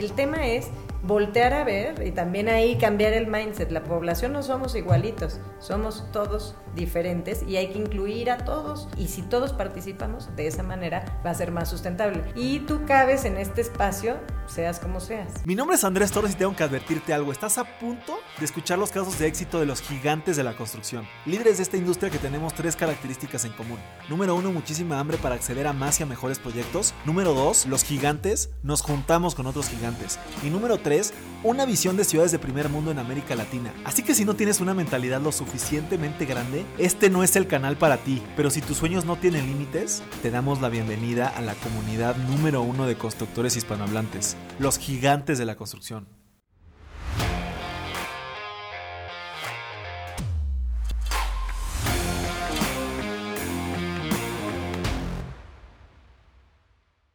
el tema es voltear a ver y también ahí cambiar el mindset. La población no somos igualitos, somos todos diferentes y hay que incluir a todos. Y si todos participamos de esa manera, va a ser más sustentable. Y tú cabes en este espacio, seas como seas. Mi nombre es Andrés Torres y tengo que advertirte algo. Estás a punto de escuchar los casos de éxito de los gigantes de la construcción. Líderes de esta industria que tenemos tres características en común. Número uno, muchísima hambre para acceder a más y a mejores proyectos. Número dos, los gigantes nos juntamos con otros gigantes. Y número tres, una visión de ciudades de primer mundo en América Latina. Así que si no tienes una mentalidad lo suficientemente grande, este no es el canal para ti. Pero si tus sueños no tienen límites, te damos la bienvenida a la comunidad número uno de constructores hispanohablantes, los gigantes de la construcción.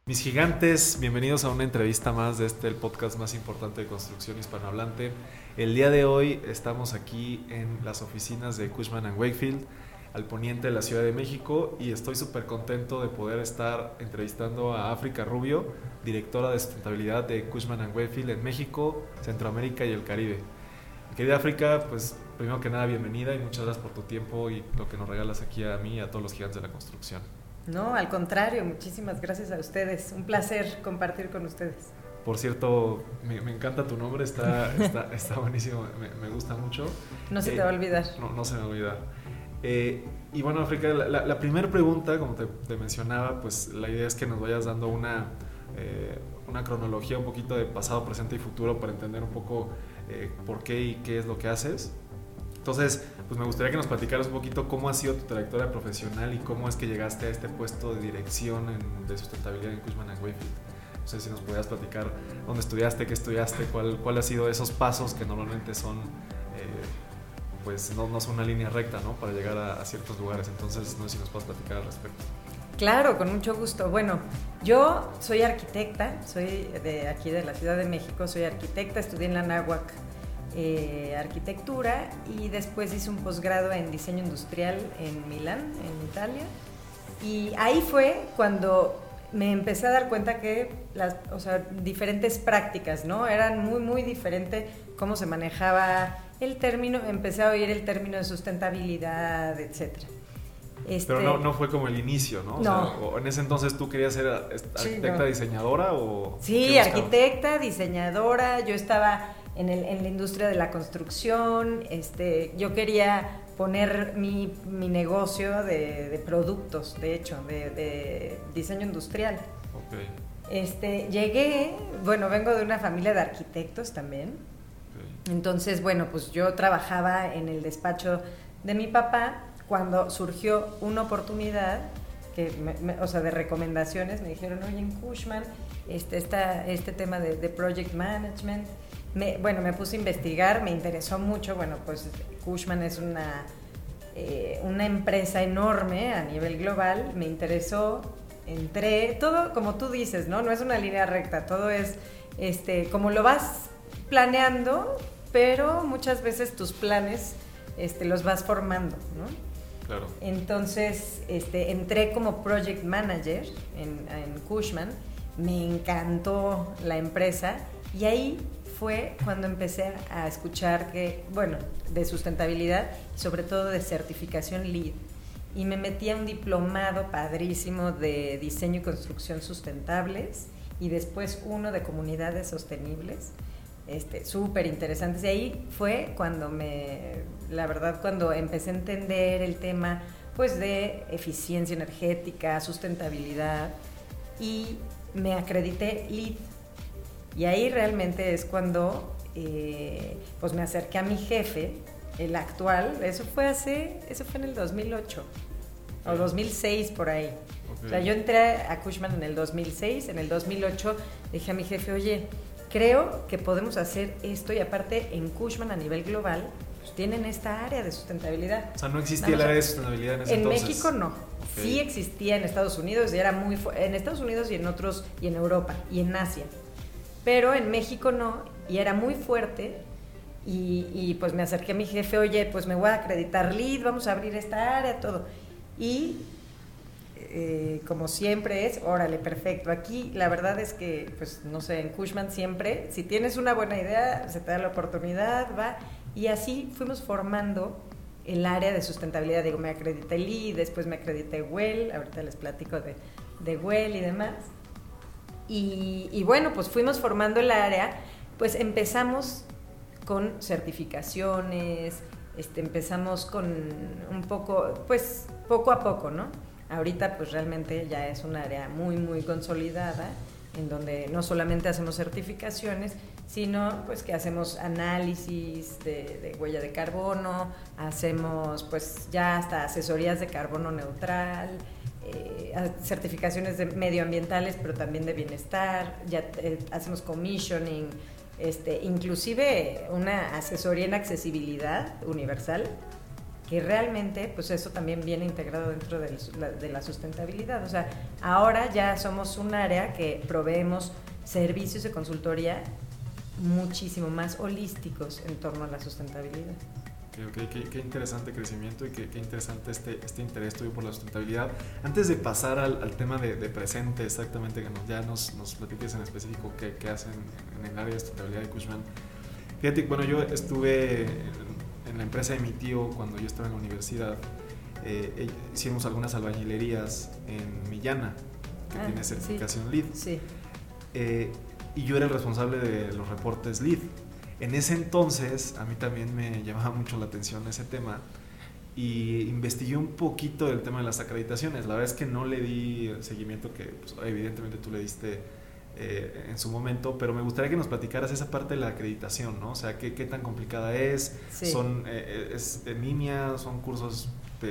Mis gigantes, bienvenidos a una entrevista más de este, el podcast más importante de construcción hispanohablante. El día de hoy estamos aquí en las oficinas de Cushman Wakefield, al poniente de la Ciudad de México, y estoy súper contento de poder estar entrevistando a África Rubio, directora de sustentabilidad de Cushman Wakefield en México, Centroamérica y el Caribe. Querida África, pues primero que nada, bienvenida y muchas gracias por tu tiempo y lo que nos regalas aquí a mí y a todos los gigantes de la construcción. No, al contrario, muchísimas gracias a ustedes. Un placer compartir con ustedes. Por cierto, me, encanta tu nombre, está, está, buenísimo, me, gusta mucho. No se te va a olvidar. No, no se me va a olvidar. Eh, y bueno, África, la, primera pregunta, como te, mencionaba, pues la idea es que nos vayas dando una, eh, una cronología un poquito de pasado, presente y futuro para entender un poco eh, por qué y qué es lo que haces. Entonces, pues me gustaría que nos platicaras un poquito cómo ha sido tu trayectoria profesional y cómo es que llegaste a este puesto de dirección de sustentabilidad en Cushman Wakefield. No sé si nos podías platicar dónde estudiaste, qué estudiaste, cuál, cuál ha sido esos pasos que normalmente son, eh, pues no, no, son una línea recta, ¿no? Para llegar a, ciertos lugares. Entonces, no sé si nos puedes platicar al respecto. Claro, con mucho gusto. Bueno, yo soy arquitecta, soy de aquí de la Ciudad de México, soy arquitecta, estudié en la NAWAC eh, arquitectura y después hice un posgrado en diseño industrial en Milán, en Italia. Y ahí fue cuando me empecé a dar cuenta que las o sea, diferentes prácticas, ¿no? Eran muy, muy diferentes cómo se manejaba el término, empecé a oír el término de sustentabilidad, etc. Pero no, no, fue como el inicio, ¿no? O en ese entonces tú querías ser arquitecta diseñadora o... Sí, arquitecta, diseñadora, yo estaba en, el, en la industria de la construcción. Este, yo quería poner mi, mi negocio de, de, productos, de hecho, de, de diseño industrial. Okay. Este, llegué, bueno, vengo de una familia de arquitectos también. Entonces, bueno, pues yo trabajaba en el despacho de mi papá cuando surgió una oportunidad que o sea, de recomendaciones, me dijeron, oye, en Cushman, este, este tema de, de project management, bueno, me puse a investigar, me interesó mucho, bueno, pues Cushman es una, eh, una empresa enorme a nivel global, me interesó, entré, todo como tú dices, ¿no? No es una línea recta, todo es este, como lo vas planeando, pero muchas veces tus planes este, los vas formando, ¿no? Claro. Entonces, este, entré como project manager en, en Cushman, me encantó la empresa y ahí fue cuando empecé a escuchar que, bueno, de sustentabilidad, sobre todo de certificación LEED. Y me metí a un diplomado padrísimo de diseño y construcción sustentables y después uno de comunidades sostenibles, este, súper interesantes. Y ahí fue cuando me, la verdad, cuando empecé a entender el tema pues de eficiencia energética, sustentabilidad y me acredité LEED y ahí realmente es cuando eh, pues me acerqué a mi jefe, el actual, eso fue hace, eso fue en el 2008 o 2006 por ahí. O sea, yo entré a Cushman en el 2006, en el 2008 dije a mi jefe, oye, creo que podemos hacer esto y aparte en Cushman a nivel global pues, tienen esta área de sustentabilidad. O sea, no existía el área de sustentabilidad en ese En México no. Sí existía en Estados Unidos y era muy en Estados Unidos y en otros y en Europa y en Asia pero en México no, y era muy fuerte. Y, pues me acerqué a mi jefe, oye, pues me voy a acreditar lead, vamos a abrir esta área, todo. Y eh, como siempre es, órale, perfecto. Aquí la verdad es que, pues no sé, en Cushman siempre, si tienes una buena idea, se te da la oportunidad, va. Y así fuimos formando el área de sustentabilidad. Digo, me acredité Lee, después me acredité Well, ahorita les platico de, de Well y demás. Y, bueno, pues fuimos formando el área, pues empezamos con certificaciones, este, empezamos con un poco, pues poco a poco, ¿no? Ahorita pues realmente ya es un área muy, muy consolidada, en donde no solamente hacemos certificaciones, sino pues que hacemos análisis de, huella de carbono, hacemos pues ya hasta asesorías de carbono neutral, eh, certificaciones de medioambientales, pero también de bienestar, ya eh, hacemos commissioning, este, inclusive una asesoría en accesibilidad universal, que realmente, pues eso también viene integrado dentro de la, de la sustentabilidad. O sea, ahora ya somos un área que proveemos servicios de consultoría muchísimo más holísticos en torno a la sustentabilidad. Okay, qué, qué, interesante crecimiento y qué, qué, interesante este, este interés tuyo por la sustentabilidad. Antes de pasar al, al tema de, de, presente, exactamente, que nos, ya nos, nos platiques en específico qué, qué hacen en, el área de sustentabilidad de Cushman. Fíjate, bueno, yo estuve en, en, la empresa de mi tío cuando yo estaba en la universidad. Eh, eh hicimos algunas albañilerías en Millana, que ah, tiene certificación sí, LEED. Sí. Eh, y yo era el responsable de los reportes LEED. En ese entonces a mí también me llamaba mucho la atención ese tema y investigué un poquito del tema de las acreditaciones. La verdad es que no le di el seguimiento que pues, evidentemente tú le diste eh, en su momento, pero me gustaría que nos platicaras esa parte de la acreditación, ¿no? O sea, qué, qué tan complicada es, Sí. son eh, es en línea, son cursos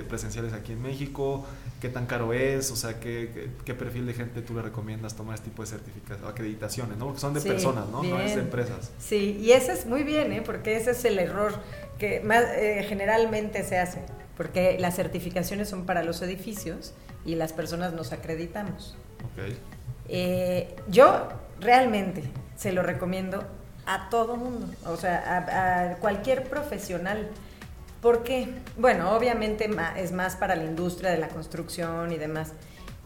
presenciales aquí en México, qué tan caro es, o sea, qué, qué, qué perfil de gente tú le recomiendas tomar este tipo de certificaciones, acreditaciones, ¿no? Porque son de Sí, personas, ¿no? No es bien. de empresas. Sí, y ese es muy bien, ¿eh? porque ese es el error que más, eh, generalmente se hace, porque las certificaciones son para los edificios y las personas nos acreditamos. Ok. Eh, yo realmente se lo recomiendo a todo mundo, o sea, a, cualquier profesional. Porque, bueno, obviamente es más para la industria de la construcción y demás.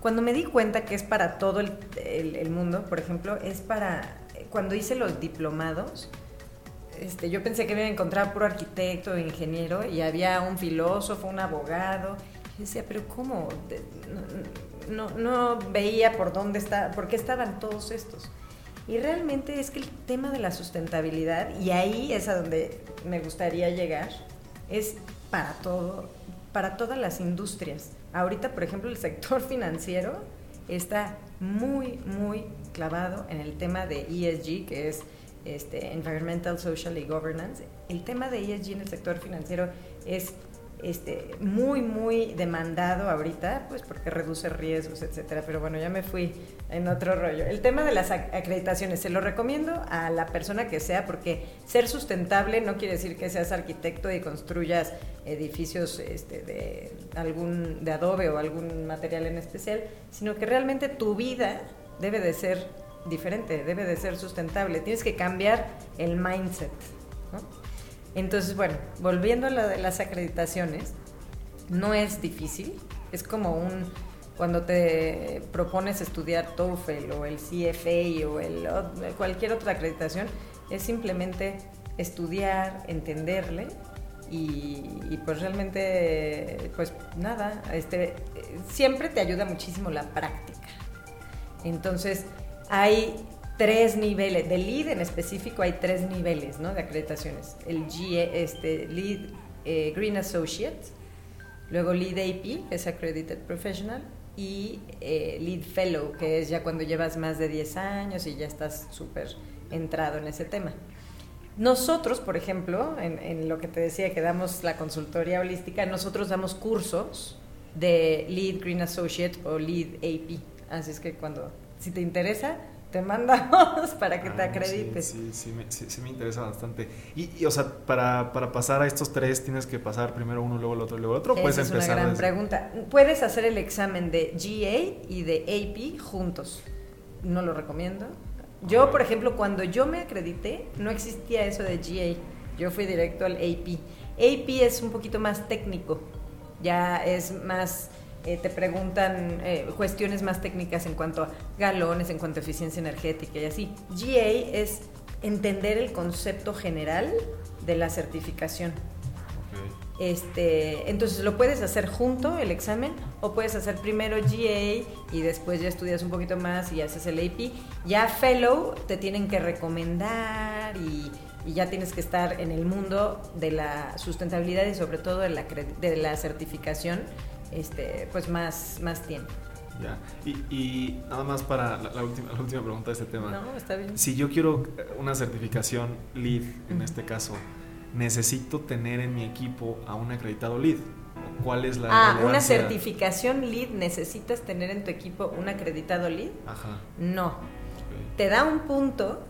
Cuando me di cuenta que es para todo el mundo, por ejemplo, es para, cuando hice los diplomados, este, yo pensé que me iba a encontrar puro arquitecto, ingeniero, y había un filósofo, un abogado. Y decía, pero ¿cómo? No veía por dónde está, por qué estaban todos estos. Y realmente es que el tema de la sustentabilidad, y ahí es a donde me gustaría llegar, es para todo, para todas las industrias. Ahorita, por ejemplo, el sector financiero está muy, muy clavado en el tema de ESG, que es este, Environmental, Social y Governance. El tema de ESG en el sector financiero es este, muy, muy demandado ahorita, pues porque reduce riesgos, etcétera. Pero bueno, ya me fui en otro rollo. El tema de las ac- acreditaciones, se lo recomiendo a la persona que sea, porque ser sustentable no quiere decir que seas arquitecto y construyas edificios este, de algún de adobe o algún material en especial, sino que realmente tu vida debe de ser diferente, debe de ser sustentable. Tienes que cambiar el mindset. Entonces, bueno, volviendo a lo de las acreditaciones, no es difícil, es como un cuando te propones estudiar TOEFL o el CFA o el, cualquier otra acreditación, es simplemente estudiar, entenderle y, y pues realmente, pues nada, este, siempre te ayuda muchísimo la práctica. Entonces, hay tres niveles, de LEED en específico hay tres niveles de acreditaciones. El G, este, LEED eh, Green Associate, luego LEED AP, que es Accredited Professional, y eh, LEED Fellow, que es ya cuando llevas más de 10 años y ya estás súper entrado en ese tema. Nosotros, por ejemplo, en, en, lo que te decía que damos la consultoría holística, nosotros damos cursos de Lead Green Associate o Lead AP. Así es que cuando, si te interesa, te mandamos para que Ah, te acredites. Sí, sí, sí, me, sí, sí me interesa bastante. Y, y, o sea, para, para, pasar a estos tres, ¿tienes que pasar primero uno, luego el otro, luego el otro? Esa ¿Puedes es empezar una gran desde... pregunta. Puedes hacer el examen de GA y de AP juntos. No lo recomiendo. Yo, por ejemplo, cuando yo me acredité, no existía eso de GA. Yo fui directo al AP. AP es un poquito más técnico. Ya es más eh, te preguntan eh, cuestiones más técnicas en cuanto a galones, en cuanto a eficiencia energética y así. GA es entender el concepto general de la certificación. Este, entonces lo puedes hacer junto el examen o puedes hacer primero GA y después ya estudias un poquito más y haces el AP. Ya Fellow te tienen que recomendar y, ya tienes que estar en el mundo de la sustentabilidad y sobre todo de la, de la certificación este, pues más, más tiempo. Ya. Y, nada más para la, última, la última pregunta de este tema. No, está bien. Si yo quiero una certificación LEED, en este caso, necesito tener en mi equipo a un acreditado lead. ¿Cuál es la Ah, una certificación lead necesitas tener en tu equipo un acreditado lead? Ajá. No. Te da un punto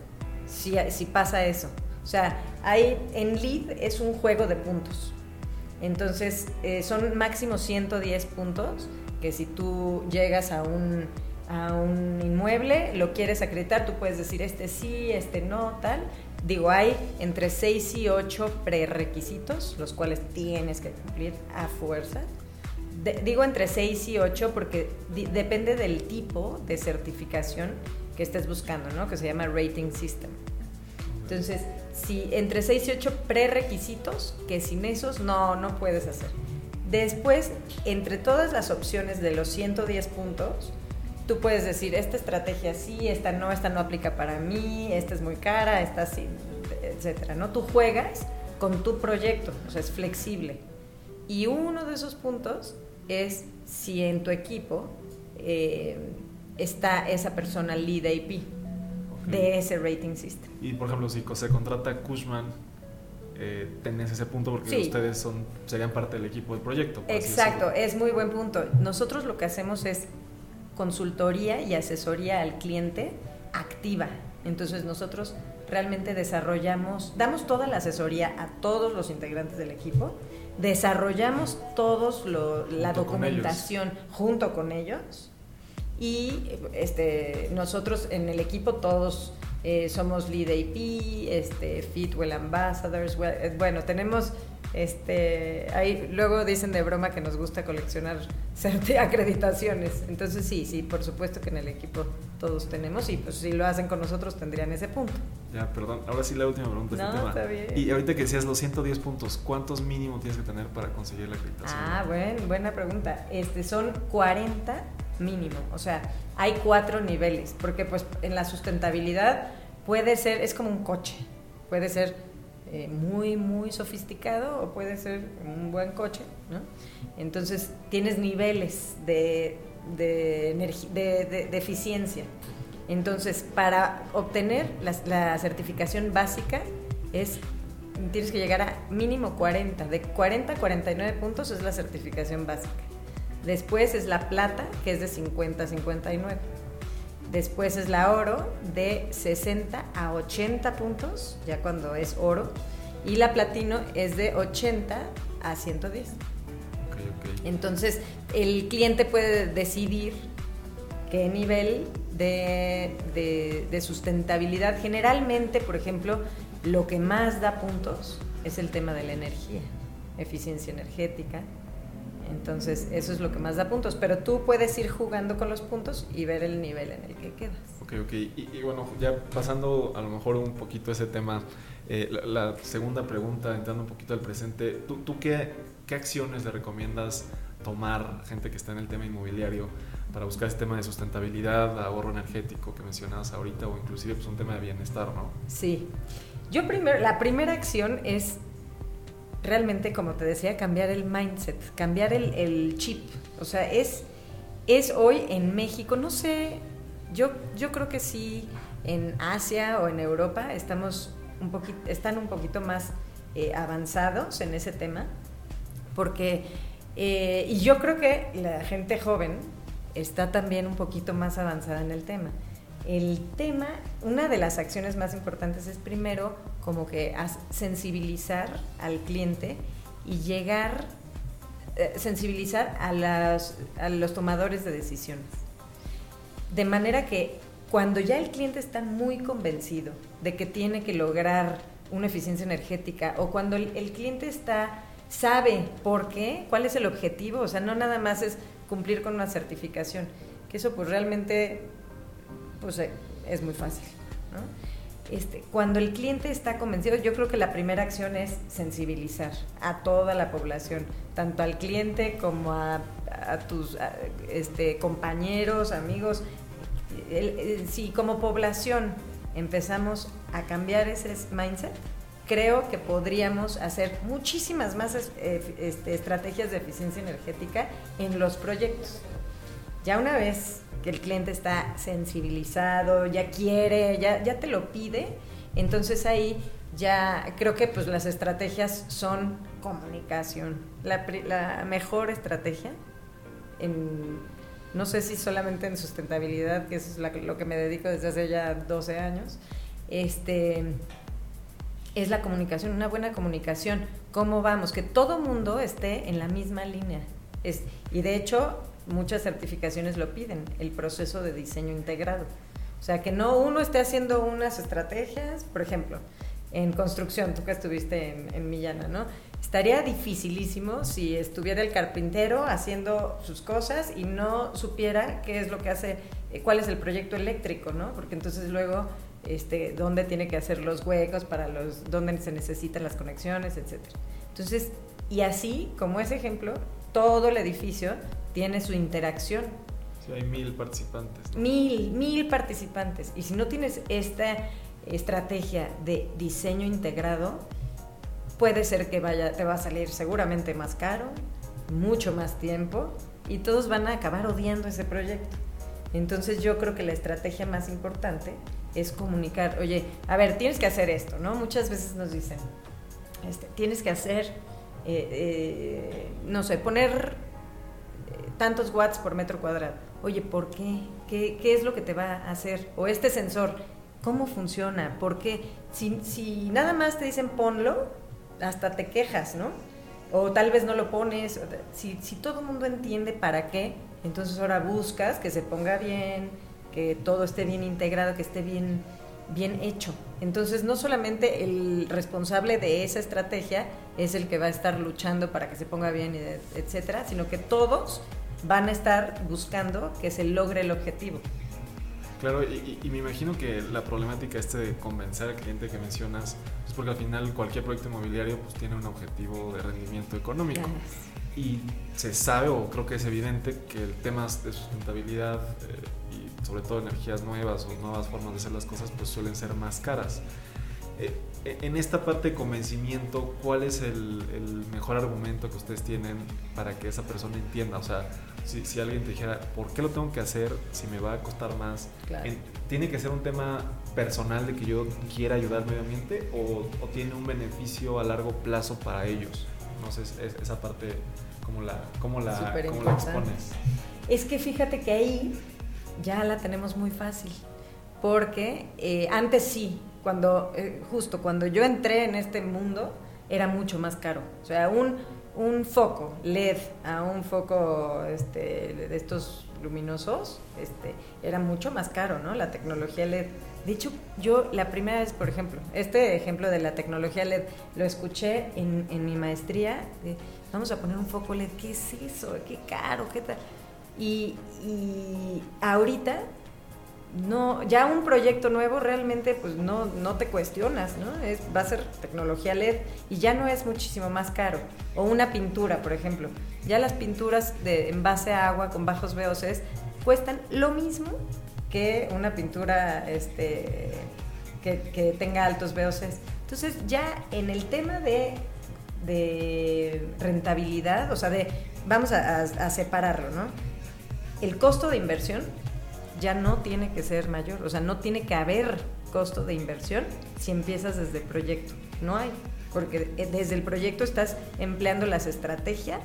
si, si pasa eso. O sea, hay, en lead es un juego de puntos. Entonces, eh, son máximo 110 puntos que si tú llegas a un, a un inmueble, lo quieres acreditar, tú puedes decir este sí, este no, tal, Digo, hay entre 6 y 8 prerequisitos, los cuales tienes que cumplir a fuerza. digo entre 6 y 8 porque depende del tipo de certificación que estés buscando, ¿no? Que se llama Rating System. Entonces, si entre 6 y 8 prerequisitos, que sin esos no, no puedes hacer. Después, entre todas las opciones de los 110 puntos, tú puedes decir, esta estrategia sí, esta no, esta no aplica para mí, esta es muy cara, esta sí, etcétera, ¿no? Tú juegas con tu proyecto, o sea, es flexible. Y uno de esos puntos es si en tu equipo eh, está esa persona lead AP de ese rating system. Y por ejemplo, si se contrata Cushman, eh, tenés ese punto porque ustedes son, serían parte del equipo del proyecto. Exacto, es muy buen punto. Nosotros lo que hacemos es consultoría y asesoría al cliente activa. Entonces nosotros realmente desarrollamos, damos toda la asesoría a todos los integrantes del equipo, desarrollamos todos la documentación junto con ellos y este, nosotros en el equipo todos eh, somos Lead AP, este, Fitwell Ambassadors, eh, bueno, tenemos este, ahí luego dicen de broma que nos gusta coleccionar acreditaciones. Entonces sí, sí, por supuesto que en el equipo todos tenemos y pues si lo hacen con nosotros tendrían ese punto. Ya, perdón, ahora sí la última pregunta. Este no, está bien. Y ahorita que decías los 110 puntos, ¿cuántos mínimo tienes que tener para conseguir la acreditación? Ah, bueno, buena pregunta. Este, son 40 mínimo, o sea, hay cuatro niveles, porque pues en la sustentabilidad puede ser, es como un coche, puede ser eh, muy, muy sofisticado o puede ser un buen coche, ¿no? Entonces tienes niveles de, de, de, eficiencia. Entonces, para obtener la, certificación básica es tienes que llegar a mínimo 40. De 40 a 49 puntos es la certificación básica. Después es la plata, que es de 50 a 59. Después es la oro de 60 a 80 puntos, ya cuando es oro. Y la platino es de 80 a 110. Entonces, el cliente puede decidir qué nivel de, de, sustentabilidad. Generalmente, por ejemplo, lo que más da puntos es el tema de la energía, eficiencia energética, entonces, eso es lo que más da puntos. Pero tú puedes ir jugando con los puntos y ver el nivel en el que quedas. Ok, ok. Y, bueno, ya pasando a lo mejor un poquito ese tema, eh, la, segunda pregunta, entrando un poquito al presente, ¿tú, tú qué, qué, acciones le recomiendas tomar gente que está en el tema inmobiliario para buscar ese tema de sustentabilidad, ahorro energético que mencionabas ahorita o inclusive pues, un tema de bienestar, ¿no? Sí. Yo primero, la primera acción es realmente, como te decía, cambiar el mindset, cambiar el, chip. O sea, es, es hoy en México, no sé, yo, yo creo que sí en Asia o en Europa estamos un poquito, están un poquito más eh, avanzados en ese tema, porque, eh, y yo creo que la gente joven está también un poquito más avanzada en el tema. El tema, una de las acciones más importantes es primero como que sensibilizar al cliente y llegar, eh, sensibilizar a, las, a los tomadores de decisiones. De manera que cuando ya el cliente está muy convencido de que tiene que lograr una eficiencia energética o cuando el, el cliente está sabe por qué, cuál es el objetivo, o sea, no nada más es cumplir con una certificación, que eso pues realmente pues eh, es muy fácil, Este, cuando el cliente está convencido, yo creo que la primera acción es sensibilizar a toda la población, tanto al cliente como a, tus este, compañeros, amigos. si como población empezamos a cambiar ese mindset, creo que podríamos hacer muchísimas más eh, este, estrategias de eficiencia energética en los proyectos. Ya una vez que el cliente está sensibilizado, ya quiere, ya, ya te lo pide, entonces ahí ya creo que pues las estrategias son comunicación. La, la mejor estrategia, no sé si solamente en sustentabilidad, que es lo que me dedico desde hace ya 12 años, este, es la comunicación, una buena comunicación. ¿Cómo vamos? Que todo mundo esté en la misma línea. Es, y de hecho, muchas certificaciones lo piden, el proceso de diseño integrado. O sea, que no uno esté haciendo unas estrategias, por ejemplo, en construcción, tú que estuviste en, en Millana, ¿no? Estaría dificilísimo si estuviera el carpintero haciendo sus cosas y no supiera qué es lo que hace, eh, cuál es el proyecto eléctrico, ¿no? Porque entonces luego este, dónde tiene que hacer los huecos, para los, dónde se necesitan las conexiones, etc. Entonces, y así, como ese ejemplo, todo el edificio tiene su interacción. Sí, hay mil participantes. Mil, mil participantes. Y si no tienes esta estrategia de diseño integrado, puede ser que vaya, te va a salir seguramente más caro, mucho más tiempo, y todos van a acabar odiando ese proyecto. Entonces yo creo que la estrategia más importante es comunicar, oye, a ver, tienes que hacer esto, ¿no? Muchas veces nos dicen, este, tienes que hacer, eh, eh, no sé, poner eh, tantos watts por metro cuadrado. Oye, ¿por qué? qué? ¿Qué es lo que te va a hacer? O este sensor, ¿cómo funciona? ¿Por qué? Si, si nada más te dicen ponlo, hasta te quejas, ¿no? O tal vez no lo pones. Si, si todo el mundo entiende para qué, entonces ahora buscas que se ponga bien, que todo esté bien integrado, que esté bien, bien hecho. Entonces, no solamente el responsable de esa estrategia es el que va a estar luchando para que se ponga bien, etcétera, sino que todos van a estar buscando que se logre el objetivo. Claro, y, me imagino que la problemática este de convencer al cliente que mencionas es porque al final cualquier proyecto inmobiliario pues tiene un objetivo de rendimiento económico. Y se sabe, o creo que es evidente, que el tema de sustentabilidad eh, sobre todo energías nuevas o nuevas formas de hacer las cosas, pues suelen ser más caras. Eh, en esta parte de convencimiento, ¿cuál es el, mejor argumento que ustedes tienen para que esa persona entienda? O sea, si, alguien te dijera, ¿por qué lo tengo que hacer si me va a costar más? ¿Tiene que ser un tema personal de que yo quiera ayudar al medio ambiente o, tiene un beneficio a largo plazo para ellos? No sé, esa parte, ¿cómo la, cómo la, cómo la expones? Es que fíjate que ahí ya la tenemos muy fácil. Porque eh, antes sí, cuando, eh, justo cuando yo entré en este mundo, era mucho más caro. O sea, un, un foco LED a un foco este, de estos luminosos este, era mucho más caro, ¿no? La tecnología LED. De hecho, yo la primera vez, por ejemplo, este ejemplo de la tecnología LED lo escuché en, en mi maestría. Vamos a poner un foco LED, ¿qué es eso? ¿Qué caro? ¿Qué tal? Y, ahorita no, ya un proyecto nuevo realmente pues no, no te cuestionas, ¿no? Es, va a ser tecnología LED y ya no es muchísimo más caro. O una pintura, por ejemplo. Ya las pinturas de, en base a agua con bajos VOCs cuestan lo mismo que una pintura este, que, tenga altos VOCs. Entonces ya en el tema de, de rentabilidad, o sea, de, vamos a separarlo, ¿no? El costo de inversión ya no tiene que ser mayor, o sea, no tiene que haber costo de inversión si empiezas desde proyecto, no hay, porque desde el proyecto estás empleando las estrategias,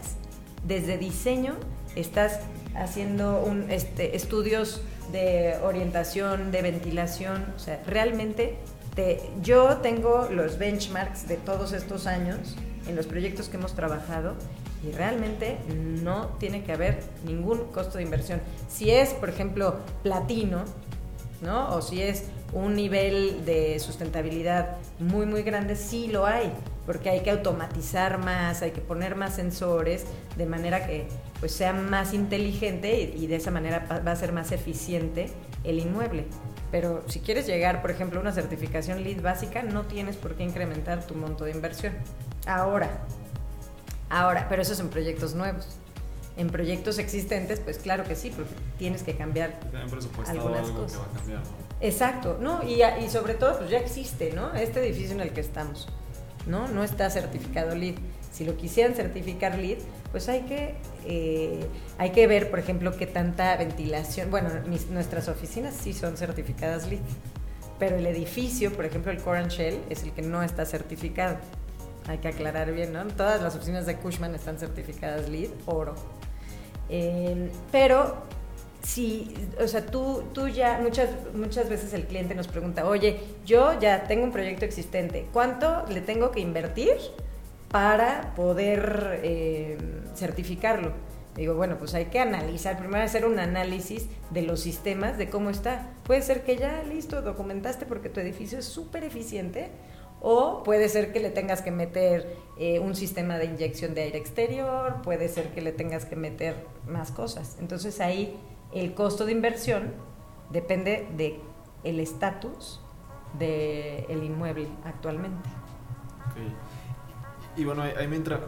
desde diseño estás haciendo un, este, estudios de orientación, de ventilación, o sea, realmente te, yo tengo los benchmarks de todos estos años en los proyectos que hemos trabajado y realmente no tiene que haber ningún costo de inversión. Si es, por ejemplo, platino, ¿no? O si es un nivel de sustentabilidad muy, muy grande, sí lo hay, porque hay que automatizar más, hay que poner más sensores, de manera que pues, sea más inteligente y, de esa manera va a ser más eficiente el inmueble. Pero si quieres llegar, por ejemplo, a una certificación LEED básica, no tienes por qué incrementar tu monto de inversión. Ahora, ahora, pero eso es en proyectos nuevos. En proyectos existentes, pues claro que sí, porque tienes que cambiar algunas cosas. Exacto, ¿no? Y, y, sobre todo, pues ya existe, ¿no? Este edificio en el que estamos, ¿no? No está certificado LEED. Si lo quisieran certificar LEED, pues hay que, eh, hay que ver, por ejemplo, qué tanta ventilación. Bueno, nuestras oficinas sí son certificadas LEED, pero el edificio, por ejemplo, el Core Shell, es el que no está certificado. Hay que aclarar bien, ¿no? Todas las oficinas de Cushman están certificadas LEED, oro. Eh, pero si, o sea, tú, tú ya, muchas, muchas veces el cliente nos pregunta, oye, yo ya tengo un proyecto existente, ¿cuánto le tengo que invertir para poder eh, certificarlo? Digo, bueno, pues hay que analizar, primero hacer un análisis de los sistemas, de cómo está. Puede ser que ya, listo, documentaste porque tu edificio es súper eficiente, o puede ser que le tengas que meter eh, un sistema de inyección de aire exterior, puede ser que le tengas que meter más cosas. Entonces ahí el costo de inversión depende de el estatus del inmueble actualmente. Y bueno, ahí me entra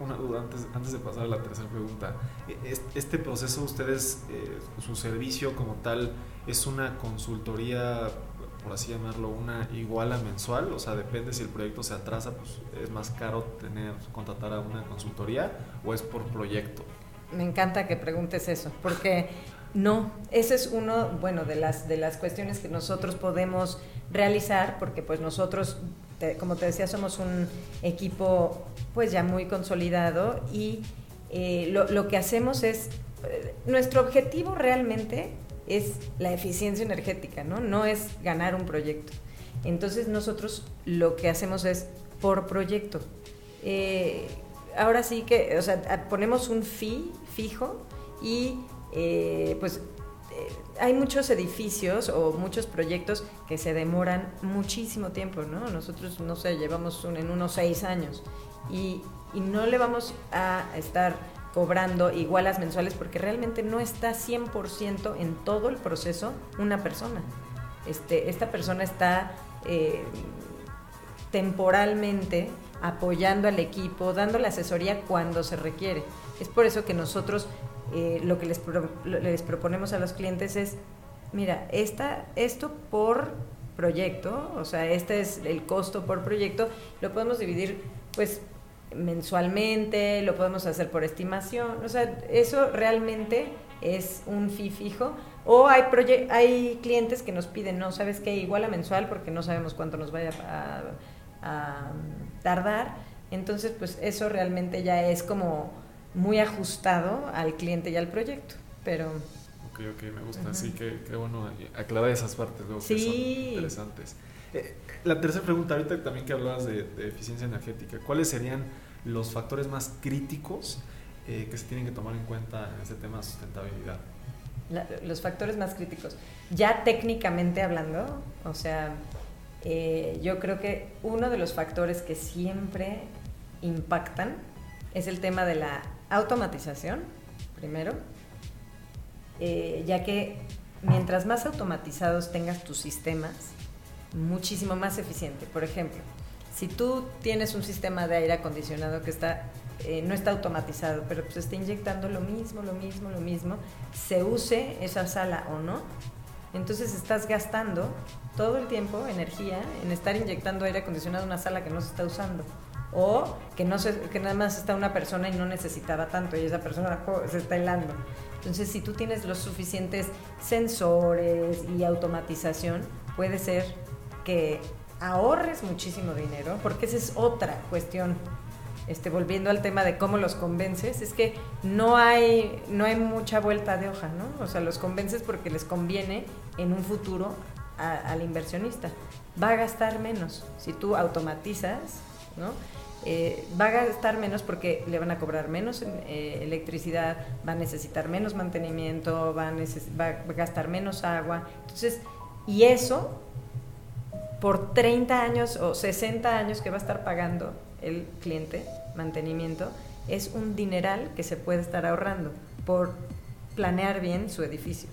una duda antes, antes de pasar a la tercera pregunta. E, ¿Este proceso, ustedes, eh, su servicio como tal, es una consultoría, por así llamarlo, una iguala mensual? O sea, depende si el proyecto se atrasa, pues es más caro tener, contratar a una consultoría o es por proyecto. Me encanta que preguntes eso, porque no, ese es uno, bueno, de las, de las cuestiones que nosotros podemos realizar, porque pues nosotros, como te decía, somos un equipo pues ya muy consolidado y eh, lo, que hacemos es, eh, nuestro objetivo realmente es la eficiencia energética, ¿no? No es ganar un proyecto. Entonces nosotros lo que hacemos es por proyecto. Eh, ahora sí que, o sea, ponemos un fee fijo y eh, pues eh, hay muchos edificios o muchos proyectos que se demoran muchísimo tiempo, ¿no? Nosotros, no sé, llevamos en unos seis años y, no le vamos a estar cobrando igualas mensuales porque realmente no está 100% en todo el proceso una persona. Este, esta persona está eh, temporalmente apoyando al equipo, dando la asesoría cuando se requiere. Es por eso que nosotros eh, lo que les, les proponemos a los clientes es, mira, esta, esto por proyecto, o sea, este es el costo por proyecto, lo podemos dividir pues mensualmente, lo podemos hacer por estimación, o sea, eso realmente es un fee fijo. O hay, hay clientes que nos piden, no, ¿sabes qué? Igual a mensual porque no sabemos cuánto nos vaya a, a tardar. Entonces, pues eso realmente ya es como muy ajustado al cliente y al proyecto, pero... Ok, ok, me gusta, así que, que bueno aclarar esas partes luego que son interesantes. Eh, la tercera pregunta, ahorita también que hablabas de, eficiencia energética, ¿cuáles serían los factores más críticos eh, que se tienen que tomar en cuenta en este tema de sustentabilidad? los factores más críticos. Ya técnicamente hablando, o sea, eh, yo creo que uno de los factores que siempre impactan es el tema de la automatización, primero, eh, ya que mientras más automatizados tengas tus sistemas, muchísimo más eficiente. Por ejemplo, si tú tienes un sistema de aire acondicionado que está, eh, no está automatizado, pero pues está inyectando lo mismo, lo mismo, lo mismo, se use esa sala o no, entonces estás gastando todo el tiempo energía en estar inyectando aire acondicionado en una sala que no se está usando o que, no se, que nada más está una persona y no necesitaba tanto y esa persona se está helando. Entonces, si tú tienes los suficientes sensores y automatización, puede ser que ahorres muchísimo dinero, porque esa es otra cuestión. Este, volviendo al tema de cómo los convences, es que no hay, no hay mucha vuelta de hoja, ¿no? O sea, los convences porque les conviene en un futuro al inversionista. Va a gastar menos si tú automatizas, ¿no? Eh, va a gastar menos porque le van a cobrar menos eh, electricidad, va a necesitar menos mantenimiento, va a, va a gastar menos agua. Entonces, y eso por 30 años o 60 años que va a estar pagando el cliente mantenimiento, es un dineral que se puede estar ahorrando por planear bien su edificio.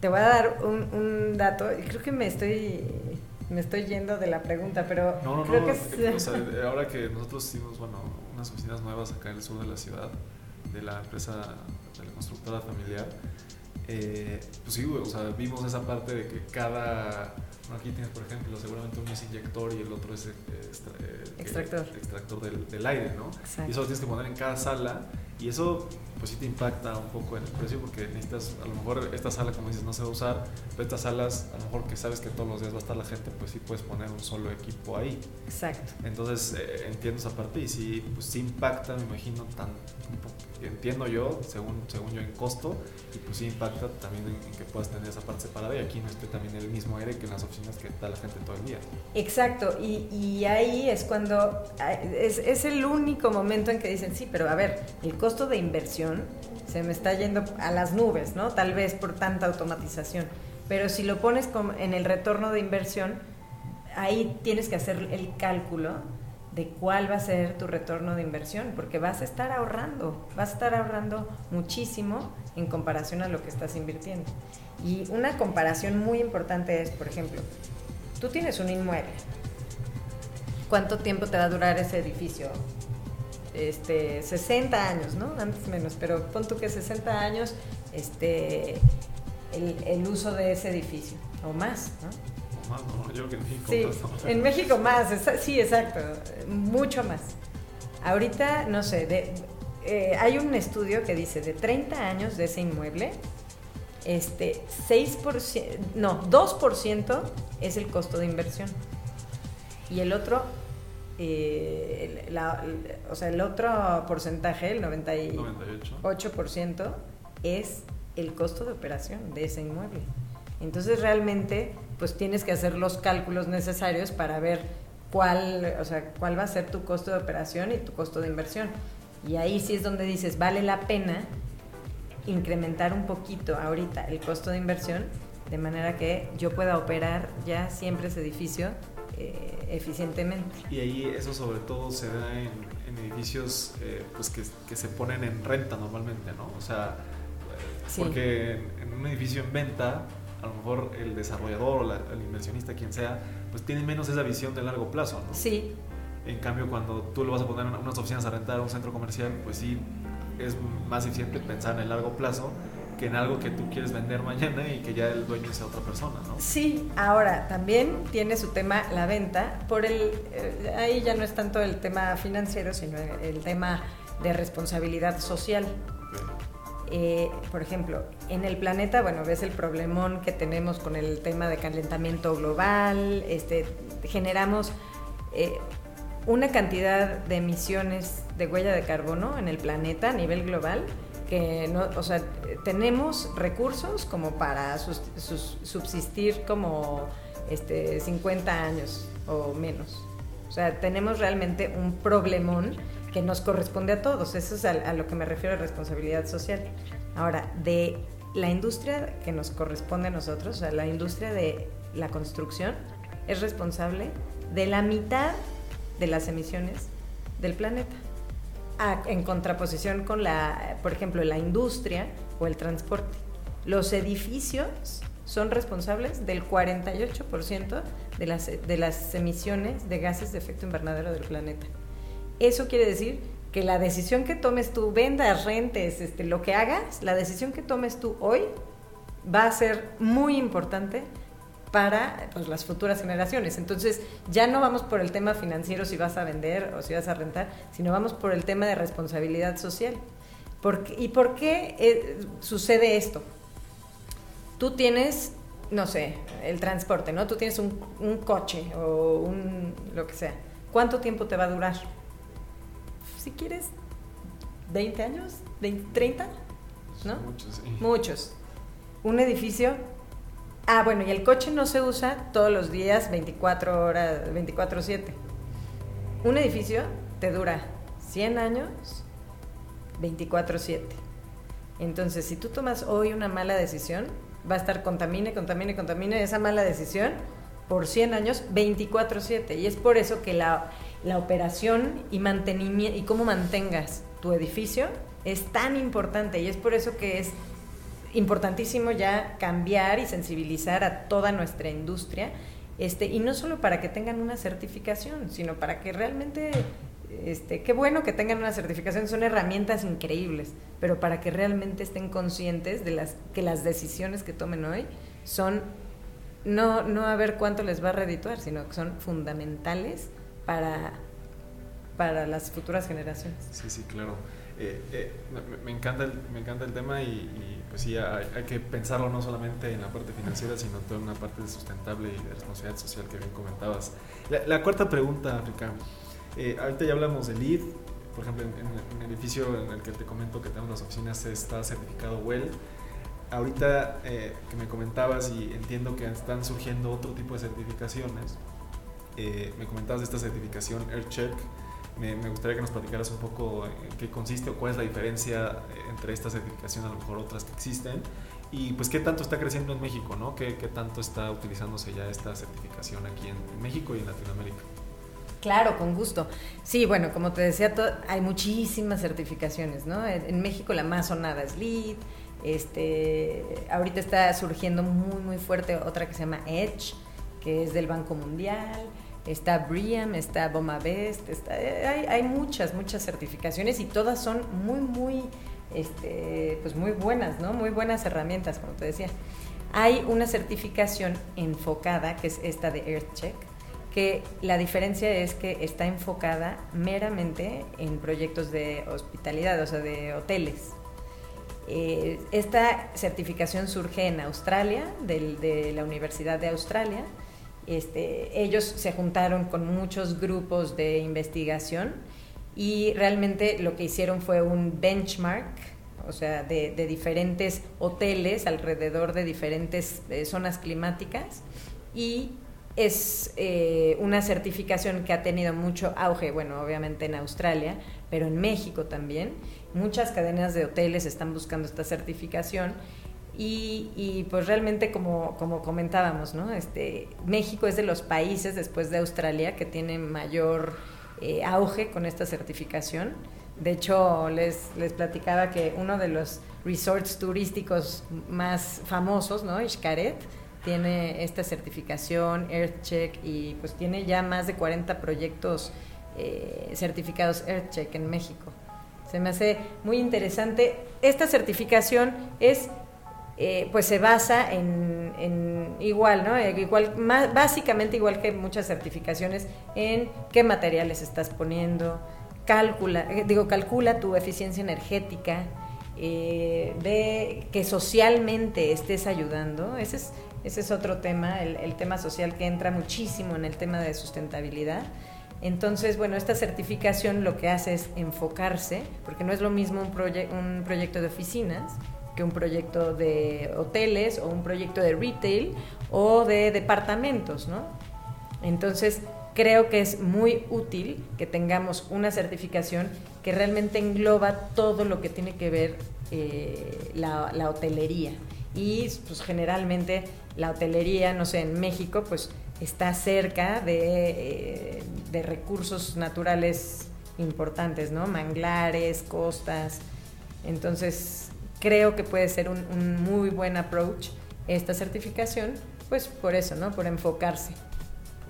Te voy a dar un, dato, creo que me estoy me estoy yendo de la pregunta, pero no, no, creo no, que ahora que nosotros hicimos bueno, unas oficinas nuevas acá en el sur de la ciudad, de la empresa, de la constructora familiar, eh, pues sí, o sea, vimos esa parte de que cada aquí tienes, por ejemplo, seguramente uno es inyector y el otro es eh, eh, extractor, extractor del, aire, ¿no? Y eso lo tienes que poner en cada sala y eso pues sí te impacta un poco en el precio porque necesitas, a lo mejor esta sala, como dices, no se va a usar, pero estas salas, a lo mejor que sabes que todos los días va a estar la gente, pues sí puedes poner un solo equipo ahí. Exacto. Entonces eh, entiendo esa parte y sí, pues sí impacta, me imagino, tan, entiendo yo, según, según yo, en costo y pues sí impacta también en, que puedas tener esa parte separada y aquí no esté también el mismo aire que en las oficinas que la gente todo el día. Exacto, y, y ahí es cuando, es, es el único momento en que dicen, sí, pero a ver, el costo de inversión se me está yendo a las nubes, ¿no? Tal vez por tanta automatización. Pero si lo pones en el retorno de inversión, ahí tienes que hacer el cálculo de cuál va a ser tu retorno de inversión, porque vas a estar ahorrando, vas a estar ahorrando muchísimo en comparación a lo que estás invirtiendo. Y una comparación muy importante es, por ejemplo, tú tienes un inmueble, ¿cuánto tiempo te va a durar ese edificio? este, 60 años, ¿no? Antes menos, pero pon tú que 60 años este, el, uso de ese edificio, o más, ¿no? Más, no, yo que en México. Sí, en México más, sí, exacto, mucho más. Ahorita, no sé, de, eh, hay un estudio que dice de 30 años de ese inmueble, este 6%, no, 2% es el costo de inversión. Y el otro eh, o sea, el otro porcentaje, el 98%, es el costo de operación de ese inmueble. Entonces realmente pues tienes que hacer los cálculos necesarios para ver cuál, o sea, cuál va a ser tu costo de operación y tu costo de inversión. Y ahí sí es donde dices, vale la pena incrementar un poquito ahorita el costo de inversión de manera que yo pueda operar ya siempre ese edificio eh, eficientemente. Y ahí eso sobre todo se da en, edificios eh, pues que, que, se ponen en renta normalmente, ¿no? O sea, porque en, un edificio en venta, a lo mejor el desarrollador o el inversionista, quien sea, pues tiene menos esa visión de largo plazo, ¿no? Sí. En cambio, cuando tú lo vas a poner en unas oficinas a rentar, un centro comercial, pues sí, es más eficiente pensar en el largo plazo que en algo que tú quieres vender mañana y que ya el dueño sea otra persona, ¿no? Sí, ahora también tiene su tema la venta, por el eh, ahí ya no es tanto el tema financiero, sino el tema de responsabilidad social. Eh, por ejemplo, en el planeta, bueno, ves el problemón que tenemos con el tema de calentamiento global, este, generamos eh, una cantidad de emisiones de huella de carbono en el planeta a nivel global que no, o sea, tenemos recursos como para subsistir como este, 50 años o menos. O sea, tenemos realmente un problemón que nos corresponde a todos. Eso es a, lo que me refiero a responsabilidad social. Ahora, de la industria que nos corresponde a nosotros, o sea, la industria de la construcción, es responsable de la mitad de las emisiones del planeta en contraposición con la, por ejemplo, la industria o el transporte. Los edificios son responsables del 48% de las, de las emisiones de gases de efecto invernadero del planeta. Eso quiere decir que la decisión que tomes tú, vendas, rentes, este, lo que hagas, la decisión que tomes tú hoy va a ser muy importante para pues, las futuras generaciones. Entonces, ya no vamos por el tema financiero si vas a vender o si vas a rentar, sino vamos por el tema de responsabilidad social. ¿Y por qué eh, sucede esto? Tú tienes, no sé, el transporte, ¿no? Tú tienes un, coche o un lo que sea. ¿Cuánto tiempo te va a durar? Si quieres, 20 años, 30, ¿no? Muchos, sí. Muchos. Un edificio Ah, bueno, y el coche no se usa todos los días 24 horas, 24/7. Un edificio te dura 100 años 24/7. Entonces, si tú tomas hoy una mala decisión, va a estar contamine, contamine, contamine. Esa mala decisión por 100 años 24/7 y es por eso que la, la operación y mantenimiento y cómo mantengas tu edificio es tan importante y es por eso que es importantísimo ya cambiar y sensibilizar a toda nuestra industria este, y no solo para que tengan una certificación, sino para que realmente, este, qué bueno que tengan una certificación, son herramientas increíbles, pero para que realmente estén conscientes de las, que las decisiones que tomen hoy son no, no a ver cuánto les va a redituar, sino que son fundamentales para, para las futuras generaciones. Sí, sí, claro. Eh, eh, me, encanta el, me encanta el tema y, pues sí, hay, que pensarlo no solamente en la parte financiera, sino toda una parte sustentable y de responsabilidad social que bien comentabas. La, cuarta pregunta, Ricardo. Eh, ahorita ya hablamos de LEED, por ejemplo, en, el edificio en el que te comento que tenemos las oficinas está certificado WELL. Ahorita que me comentabas y entiendo que están surgiendo otro tipo de certificaciones, me comentabas de esta certificación AirCheck, me, gustaría que nos platicaras un poco en qué consiste o cuál es la diferencia entre esta certificación a lo mejor otras que existen y pues qué tanto está creciendo en México, ¿no? ¿Qué, qué tanto está utilizándose ya esta certificación aquí en México y en Latinoamérica? Claro, con gusto. Sí, bueno, como te decía, hay muchísimas certificaciones, ¿no? En, México la más sonada es LEED, este, ahorita está surgiendo muy, muy fuerte otra que se llama Edge, que es del Banco Mundial está BRIAM, está BOMAVEST, está, hay, hay, muchas, muchas certificaciones y todas son muy, muy, este, pues muy buenas, ¿no? Muy buenas herramientas, como te decía. Hay una certificación enfocada, que es esta de EarthCheck, que la diferencia es que está enfocada meramente en proyectos de hospitalidad, o sea, de hoteles. Eh, esta certificación surge en Australia, de la Universidad de Australia, este, ellos se juntaron con muchos grupos de investigación y realmente lo que hicieron fue un benchmark, o sea, de, diferentes hoteles alrededor de diferentes eh, zonas climáticas y es eh, una certificación que ha tenido mucho auge, bueno, obviamente en Australia, pero en México también. Muchas cadenas de hoteles están buscando esta certificación y, pues realmente como, como comentábamos, ¿no? Este, México es de los países después de Australia que tiene mayor eh, auge con esta certificación. De hecho, les, les platicaba que uno de los resorts turísticos más famosos, ¿no? Xcaret, tiene esta certificación, EarthCheck, y pues tiene ya más de 40 proyectos eh, certificados EarthCheck en México. Se me hace muy interesante. Esta certificación es eh, pues se basa en, igual, ¿no? Eh, igual, más, básicamente igual que muchas certificaciones, en qué materiales estás poniendo, calcula, eh, digo, calcula tu eficiencia energética, ve que socialmente estés ayudando. Ese es, ese es otro tema, el, tema social que entra muchísimo en el tema de sustentabilidad. Entonces, bueno, esta certificación lo que hace es enfocarse, porque no es lo mismo un, un proyecto de oficinas que un proyecto de hoteles o un proyecto de retail o de departamentos, ¿no? Entonces, creo que es muy útil que tengamos una certificación que realmente engloba todo lo que tiene que ver eh, la, hotelería. Y pues generalmente la hotelería, no sé, en México, pues está cerca de, eh, de recursos naturales importantes, ¿no? Manglares, costas. Entonces, creo que puede ser un, muy buen approach esta certificación, pues por eso, ¿no? Por enfocarse.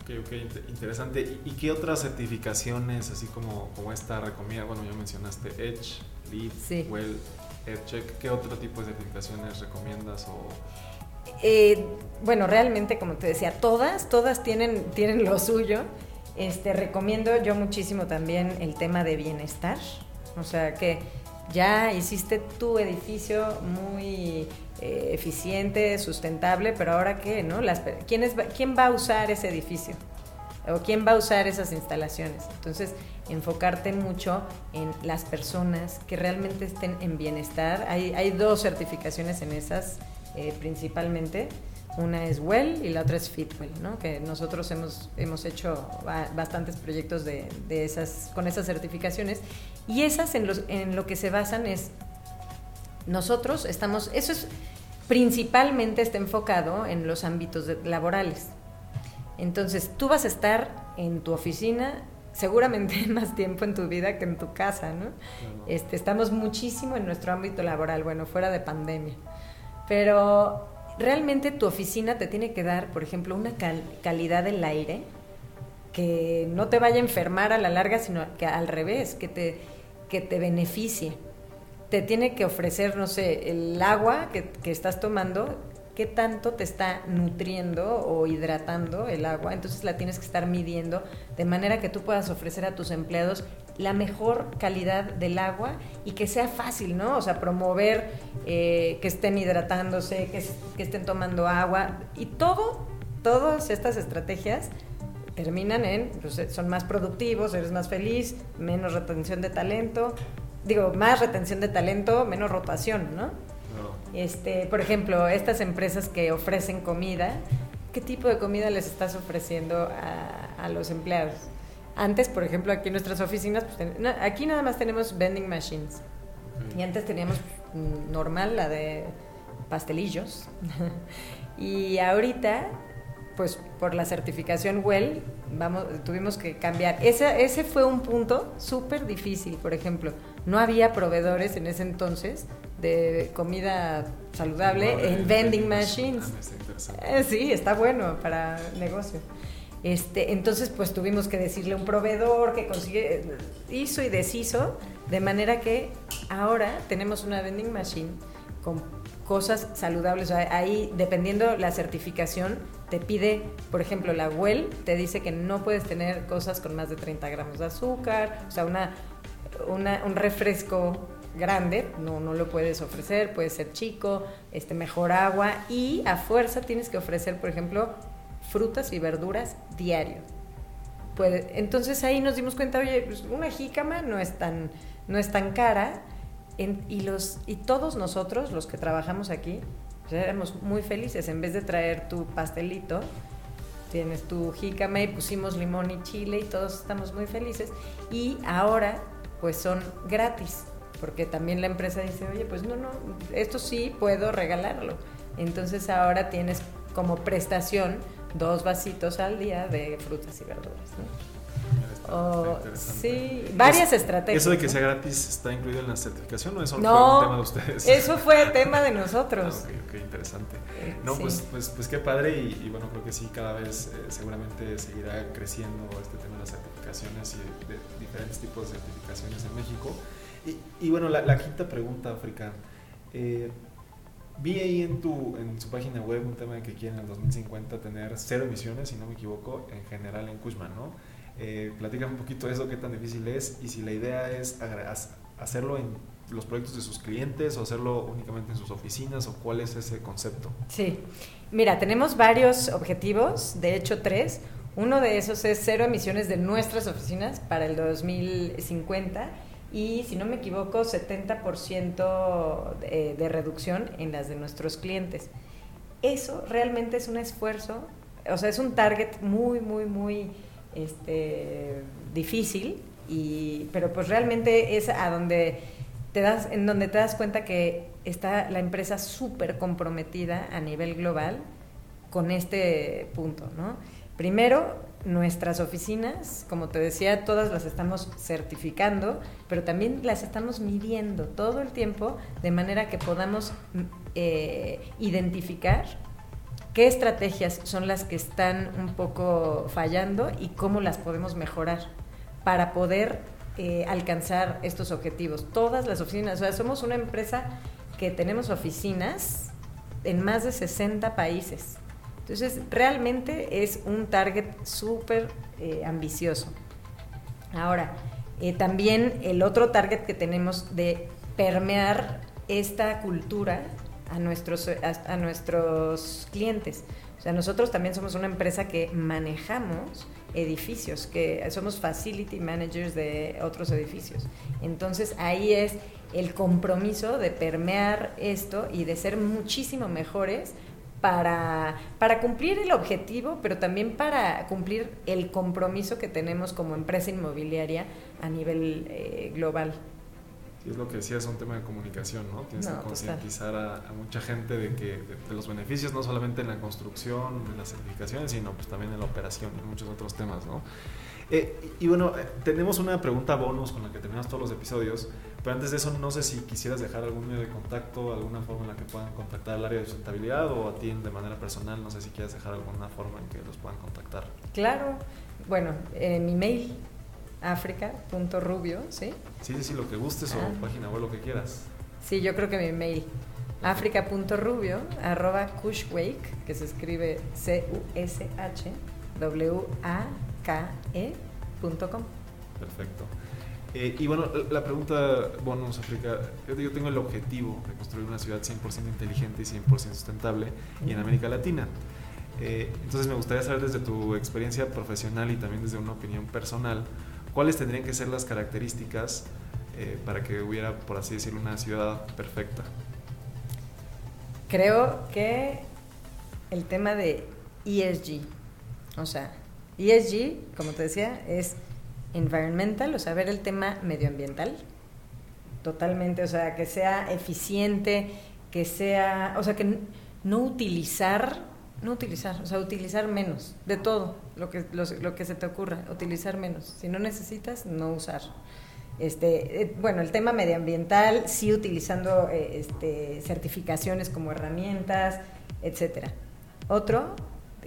Ok, ok, interesante. ¿Y qué otras certificaciones, así como, como esta, recomienda? Bueno, ya mencionaste Edge, Lead, Well, EdCheck. ¿Qué otro tipo de certificaciones recomiendas o...? Eh, bueno, realmente, como te decía, todas, todas tienen, tienen lo suyo. Este, recomiendo yo muchísimo también el tema de bienestar. O sea, que ya hiciste tu edificio muy eh, eficiente, sustentable, pero ahora qué, ¿no? Las, ¿quién, es, ¿Quién va a usar ese edificio? ¿O quién va a usar esas instalaciones? Entonces, enfocarte mucho en las personas que realmente estén en bienestar. Hay, hay dos certificaciones en esas, eh, principalmente. Una es Well y la otra es Fitwell, ¿no? que nosotros hemos, hemos hecho bastantes proyectos de, de esas, con esas certificaciones. Y esas en, los, en lo que se basan es, nosotros estamos, eso es principalmente está enfocado en los ámbitos laborales. Entonces, tú vas a estar en tu oficina seguramente más tiempo en tu vida que en tu casa, ¿no? Este, estamos muchísimo en nuestro ámbito laboral, bueno, fuera de pandemia. Pero realmente tu oficina te tiene que dar, por ejemplo, una calidad del aire que no te vaya a enfermar a la larga, sino que al revés, que te, que te beneficie. Te tiene que ofrecer, no sé, el agua que, que estás tomando, qué tanto te está nutriendo o hidratando el agua, entonces la tienes que estar midiendo de manera que tú puedas ofrecer a tus empleados la mejor calidad del agua y que sea fácil, ¿no? O sea, promover eh, que estén hidratándose, que, que estén tomando agua y todo, todas estas estrategias terminan en, pues, son más productivos, eres más feliz, menos retención de talento, digo, más retención de talento, menos rotación, ¿no? Este, por ejemplo, estas empresas que ofrecen comida, ¿qué tipo de comida les estás ofreciendo a, los empleados? Antes, por ejemplo, aquí en nuestras oficinas, pues, aquí nada más tenemos vending machines. Y antes teníamos mm, normal la de pastelillos. y ahorita, pues por la certificación WELL, vamos, tuvimos que cambiar. Ese, ese fue un punto súper difícil, por ejemplo. No había proveedores en ese entonces de comida saludable en vending machines. Ah, eh, sí, está bueno para negocio. Este, entonces, pues tuvimos que decirle a un proveedor que consigue, hizo y deshizo, de manera que ahora tenemos una vending machine con cosas saludables. Ahí, dependiendo la certificación, te pide, por ejemplo, la WELL te dice que no puedes tener cosas con más de 30 gramos de azúcar, o sea, una, una un refresco grande, no, no lo puedes ofrecer, puede ser chico, este, mejor agua y a fuerza tienes que ofrecer, por ejemplo, frutas y verduras diario. Puede, entonces ahí nos dimos cuenta, oye, pues una jícama no es tan, no es tan cara y, los, y todos nosotros, los que trabajamos aquí, pues éramos muy felices. En vez de traer tu pastelito, tienes tu jícama y pusimos limón y chile y todos estamos muy felices. Y ahora, pues son gratis porque también la empresa dice, oye, pues no, no, esto sí puedo regalarlo. Entonces ahora tienes como prestación dos vasitos al día de frutas y verduras. ¿no? sí, varias estrategias. ¿Eso de que sea gratis está incluido en la certificación o eso no, fue un tema de ustedes? Eso fue tema de nosotros. ah, ok, interesante. Eh, no, pues, pues, pues qué padre y, bueno, creo que sí, cada vez eh, seguramente seguirá creciendo este tema de las certificaciones y de diferentes tipos de certificaciones en México. Y, bueno, la, quinta pregunta, África. Eh, vi ahí en, tu, en su página web un tema de que quieren en el 2050 tener cero emisiones, si no me equivoco, en general en Cushman, ¿no? Eh, platícame un poquito de eso, qué tan difícil es y si la idea es hacerlo en los proyectos de sus clientes o hacerlo únicamente en sus oficinas o cuál es ese concepto. Sí, mira, tenemos varios objetivos, de hecho tres. Uno de esos es cero emisiones de nuestras oficinas para el 2050 y, si no me equivoco, 70% de, de reducción en las de nuestros clientes. Eso realmente es un esfuerzo, o sea, es un target muy, muy, muy este, difícil, y, pero pues realmente es a donde te das, en donde te das cuenta que está la empresa súper comprometida a nivel global con este punto, ¿no? Primero, nuestras oficinas, como te decía, todas las estamos certificando, pero también las estamos midiendo todo el tiempo de manera que podamos mm, eh, identificar qué estrategias son las que están un poco fallando y cómo las podemos mejorar para poder eh, alcanzar estos objetivos. Todas las oficinas, o sea, somos una empresa que tenemos oficinas en más de 60 países. Entonces, realmente es un target súper eh, ambicioso. Ahora, eh, también el otro target que tenemos de permear esta cultura a nuestros, a, nuestros clientes. O sea, nosotros también somos una empresa que manejamos edificios, que somos facility managers de otros edificios. Entonces ahí es el compromiso de permear esto y de ser muchísimo mejores para, para cumplir el objetivo, pero también para cumplir el compromiso que tenemos como empresa inmobiliaria a nivel eh, global. Y es lo que decía, es un tema de comunicación, ¿no? Tienes que concientizar a, mucha gente de que de, los beneficios, no solamente en la construcción, en las certificaciones, sino pues también en la operación y muchos otros temas, ¿no? Eh, y bueno, eh, tenemos una pregunta bonus con la que terminamos todos los episodios, pero antes de eso no sé si quisieras dejar algún medio de contacto, alguna forma en la que puedan contactar al área de sustentabilidad o a ti de manera personal, no sé si quieres dejar alguna forma en que los puedan contactar. Claro, bueno, eh, mi mail africa.rubio, ¿sí? Sí, sí, sí, lo que gustes o ah. página web, lo que quieras. Sí, yo creo que mi mail africa.rubio arroba kushwake, que se escribe C-U-S-H-W-A-K-E.com. Perfecto. Eh, y bueno, la pregunta bonus, África, yo tengo el objetivo de construir una ciudad 100% inteligente y 100% sustentable y en América Latina. Eh, entonces me gustaría saber desde tu experiencia profesional y también desde una opinión personal, ¿cuáles tendrían que ser las características eh, para que hubiera, por así decirlo, una ciudad perfecta? Creo que el tema de ESG, o sea, ESG, como te decía, es environmental, o sea, ver el tema medioambiental, totalmente, o sea, que sea eficiente, que sea, o sea, que no utilizar, no utilizar, o sea, utilizar menos, de todo, lo que, lo, que se te ocurra, utilizar menos. Si no necesitas, no usar. Este, eh, bueno, el tema medioambiental, sí utilizando eh, este, certificaciones como herramientas, etcétera. Otro,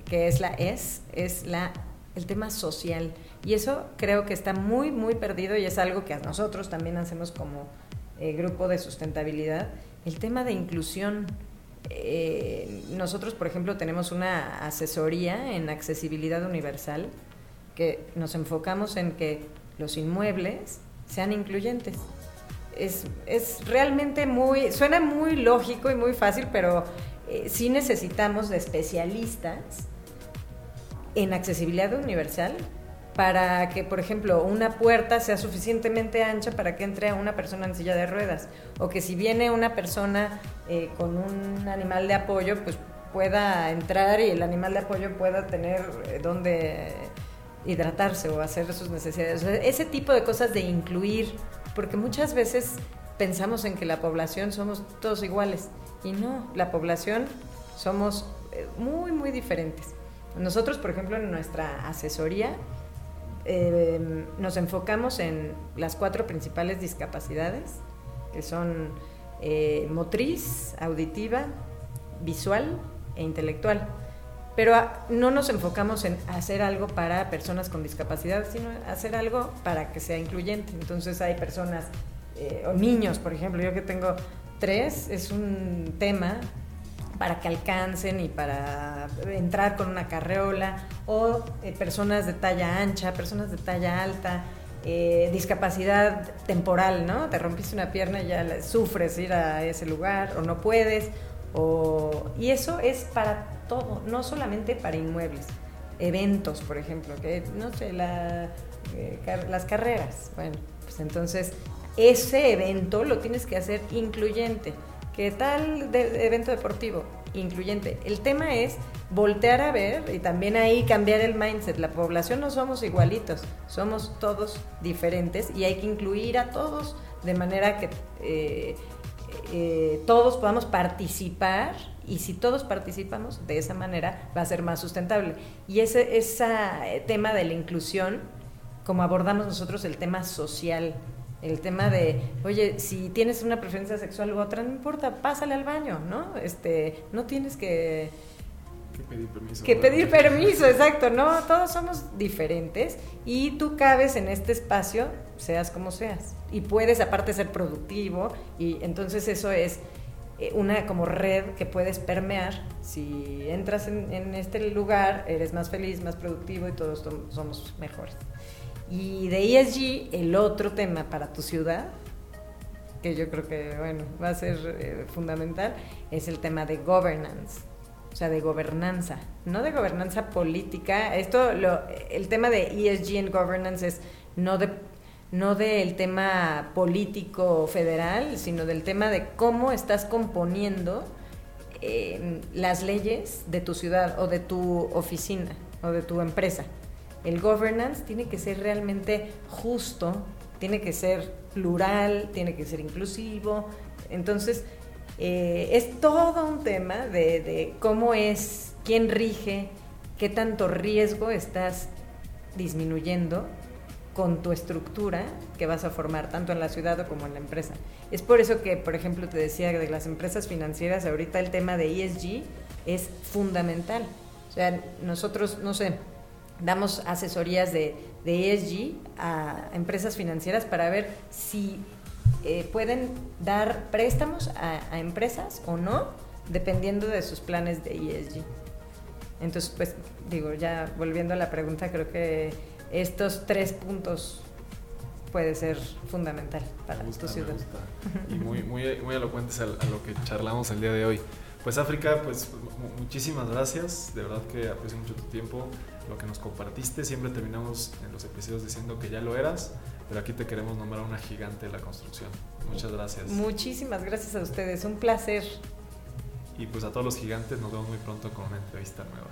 que es la ES, es la, el tema social. Y eso creo que está muy, muy perdido y es algo que nosotros también hacemos como eh, grupo de sustentabilidad. El tema de inclusión. Eh, nosotros, por ejemplo, tenemos una asesoría en accesibilidad universal que nos enfocamos en que los inmuebles sean incluyentes. Es, es realmente muy, suena muy lógico y muy fácil, pero eh, sí necesitamos de especialistas en accesibilidad universal para que, por ejemplo, una puerta sea suficientemente ancha para que entre una persona en silla de ruedas, o que si viene una persona eh, con un animal de apoyo, pues pueda entrar y el animal de apoyo pueda tener eh, donde hidratarse o hacer sus necesidades. ese tipo de cosas de incluir, porque muchas veces pensamos en que la población somos todos iguales, y no, la población somos eh, muy, muy diferentes. Nosotros, por ejemplo, en nuestra asesoría, Em, nos enfocamos en las cuatro principales discapacidades, que son eh, motriz, auditiva, visual e intelectual. Pero ah, no nos enfocamos en hacer algo para personas con discapacidad, sino hacer algo para que sea incluyente. Entonces hay personas, eh, o niños, por ejemplo, yo que tengo tres, es un tema para que alcancen y para entrar con una carreola, o eh, personas de talla ancha, personas de talla alta, eh, discapacidad temporal, ¿no? Te rompiste una pierna y ya sufres ir a ese lugar o no puedes. O, y eso es para todo, no solamente para inmuebles. Eventos, por ejemplo, que no sé, eh, las carreras. Bueno, pues entonces ese evento lo tienes que hacer incluyente. ¿Qué tal evento deportivo? Incluyente. El tema es voltear a ver y también ahí cambiar el mindset. La población no somos igualitos, somos todos diferentes y hay que incluir a todos de manera que eh, eh, todos podamos participar y si todos participamos de esa manera va a ser más sustentable. Y ese, ese tema de la inclusión, como abordamos nosotros el tema social, el tema de, oye, si tienes una preferencia sexual u otra, no importa, pásale al baño, ¿no? Este, no tienes que... Que pedir permiso. Que pedir permiso, exacto, ¿no? Todos somos diferentes y tú cabes en este espacio, seas como seas. Y puedes aparte ser productivo y entonces eso es eh, una como red que puedes permear. Si entras en, en este lugar, eres más feliz, más productivo y todos somos mejores. Y de ESG, el otro tema para tu ciudad, que yo creo que bueno, va a ser eh, fundamental, es el tema de governance, o sea, de gobernanza, no de gobernanza política. Esto, lo, el tema de ESG en governance es no de no del tema político federal, sino del tema de cómo estás componiendo eh, las leyes de tu ciudad o de tu oficina o de tu empresa el governance tiene que ser realmente justo tiene que ser plural, tiene que ser inclusivo. Entonces, eh, es todo un tema de, de cómo es, quién rige, qué tanto riesgo estás disminuyendo con tu estructura que vas a formar, tanto en la ciudad como en la empresa. Es por eso que, por ejemplo, te decía de las empresas financieras, ahorita el tema de ESG es fundamental. O sea, nosotros, no sé, damos asesorías de, de ESG a empresas financieras para ver si eh, pueden dar préstamos a, a empresas o no, dependiendo de sus planes de ESG. Entonces, pues digo, ya volviendo a la pregunta, creo que estos tres puntos puede ser fundamental para gusta, tu ciudad. Y muy, muy, muy elocuentes a, a, lo que charlamos el día de hoy. Pues África, pues muchísimas gracias, de verdad que aprecio mucho tu tiempo, lo que nos compartiste, siempre terminamos en los episodios diciendo que ya lo eras, pero aquí te queremos nombrar una gigante de la construcción. Muchas gracias. Muchísimas gracias a ustedes, un placer. Y pues a todos los gigantes nos vemos muy pronto con una entrevista nueva.